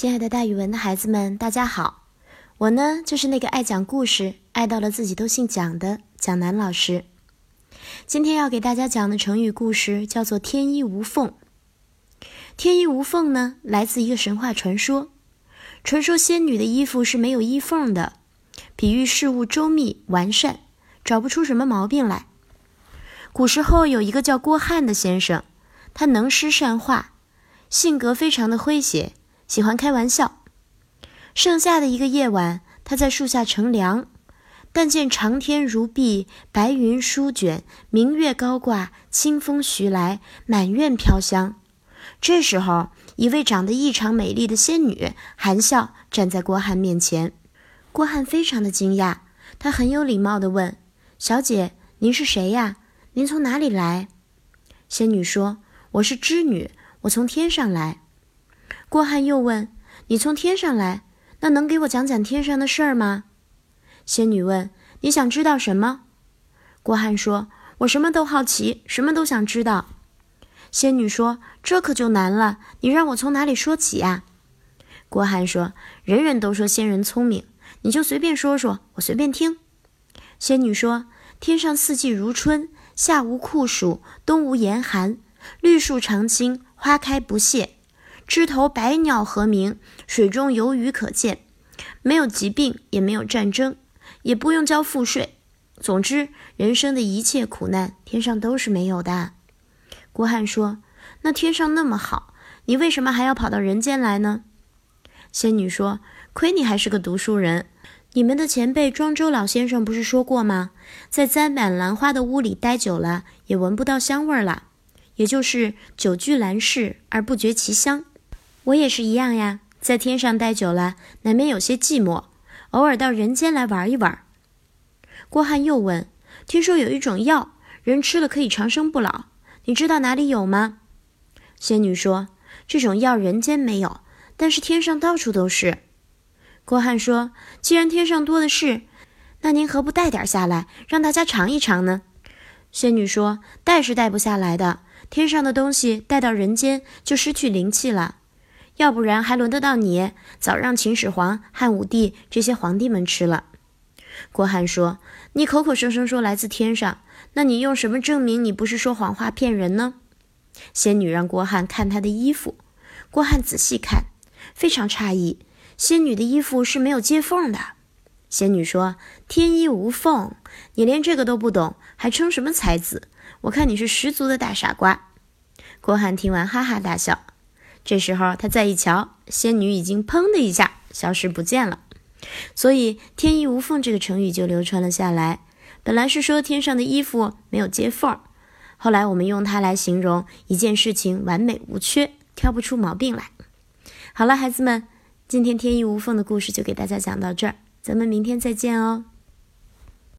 亲爱的，大语文的孩子们，大家好！我呢，就是那个爱讲故事、爱到了自己都姓蒋的蒋楠老师。今天要给大家讲的成语故事叫做“天衣无缝”。天衣无缝呢，来自一个神话传说。传说仙女的衣服是没有衣缝的，比喻事物周密完善，找不出什么毛病来。古时候有一个叫郭汉的先生，他能诗善画，性格非常的诙谐。喜欢开玩笑。盛夏的一个夜晚，他在树下乘凉，但见长天如碧，白云舒卷，明月高挂，清风徐来，满院飘香。这时候，一位长得异常美丽的仙女含笑站在郭汉面前。郭汉非常的惊讶，他很有礼貌地问：“小姐，您是谁呀？您从哪里来？”仙女说：“我是织女，我从天上来。”郭汉又问：“你从天上来，那能给我讲讲天上的事儿吗？”仙女问：“你想知道什么？”郭汉说：“我什么都好奇，什么都想知道。”仙女说：“这可就难了，你让我从哪里说起呀？”郭汉说：“人人都说仙人聪明，你就随便说说，我随便听。”仙女说：“天上四季如春，夏无酷暑，冬无严寒，绿树常青，花开不谢。”枝头百鸟和鸣，水中游鱼可见，没有疾病，也没有战争，也不用交赋税。总之，人生的一切苦难，天上都是没有的。郭汉说：“那天上那么好，你为什么还要跑到人间来呢？”仙女说：“亏你还是个读书人。你们的前辈庄周老先生不是说过吗？在栽满兰花的屋里待久了，也闻不到香味儿了，也就是久居兰室而不觉其香。”我也是一样呀，在天上待久了，难免有些寂寞，偶尔到人间来玩一玩。郭汉又问：“听说有一种药，人吃了可以长生不老，你知道哪里有吗？”仙女说：“这种药人间没有，但是天上到处都是。”郭汉说：“既然天上多的是，那您何不带点下来，让大家尝一尝呢？”仙女说：“带是带不下来的，天上的东西带到人间就失去灵气了。”要不然还轮得到你？早让秦始皇、汉武帝这些皇帝们吃了。郭汉说：“你口口声声说来自天上，那你用什么证明你不是说谎话骗人呢？”仙女让郭汉看她的衣服，郭汉仔细看，非常诧异，仙女的衣服是没有接缝的。仙女说：“天衣无缝，你连这个都不懂，还称什么才子？我看你是十足的大傻瓜。”郭汉听完哈哈大笑。这时候他再一瞧，仙女已经砰的一下消失不见了，所以“天衣无缝”这个成语就流传了下来。本来是说天上的衣服没有接缝儿，后来我们用它来形容一件事情完美无缺，挑不出毛病来。好了，孩子们，今天“天衣无缝”的故事就给大家讲到这儿，咱们明天再见哦。